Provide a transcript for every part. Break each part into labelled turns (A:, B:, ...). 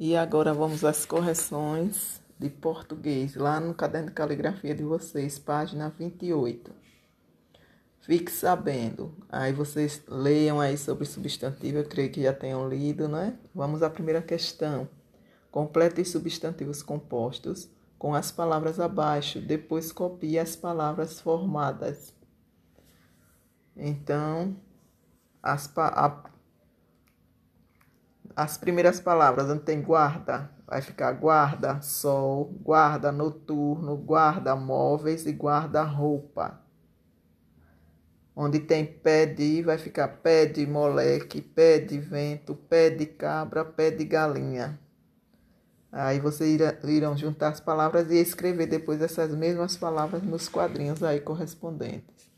A: E agora vamos às correções de português, lá no caderno de caligrafia de vocês, página 28. Fique sabendo. Aí vocês leiam aí sobre substantivo, eu creio que já tenham lido, né? Vamos à primeira questão. Complete os substantivos compostos com as palavras abaixo, depois copie as palavras formadas. Então, as, a, as primeiras palavras, onde tem guarda, vai ficar guarda, sol, guarda noturno, guarda móveis e guarda roupa. Onde tem pé de, vai ficar pé de moleque, pé de vento, pé de cabra, pé de galinha. Aí vocês irão juntar as palavras e escrever depois essas mesmas palavras nos quadrinhos aí correspondentes.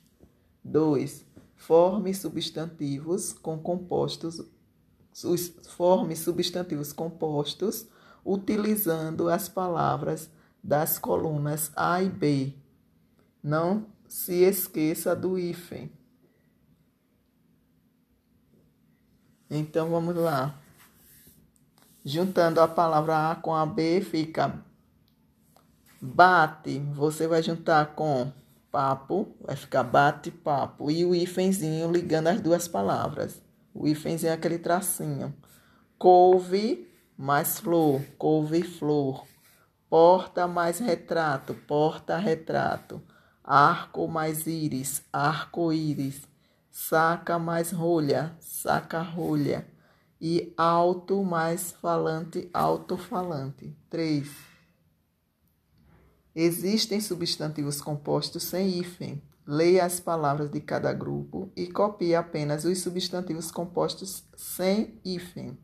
A: 2. Forme substantivos com compostos forme substantivos compostos utilizando as palavras das colunas A e B. Não se esqueça do hífen. Então vamos lá. Juntando a palavra A com a B fica bate. Você vai juntar com papo, vai ficar bate papo e o hífenzinho ligando as duas palavras. O hífenzinho é aquele tracinho. Couve mais flor, couve-flor. Porta mais retrato, porta-retrato. Arco mais íris, arco-íris. Saca mais rolha, saca-rolha. E alto mais falante, alto-falante. 3. Existem substantivos compostos sem hífen. Leia as palavras de cada grupo e copie apenas os substantivos compostos sem hífen.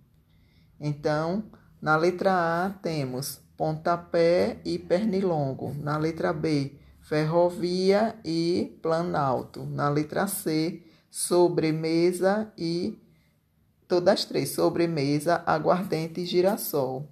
A: Então, na letra A temos pontapé e pernilongo. Na letra B, ferrovia e planalto. Na letra C, sobremesa e todas três, sobremesa, aguardente e girassol.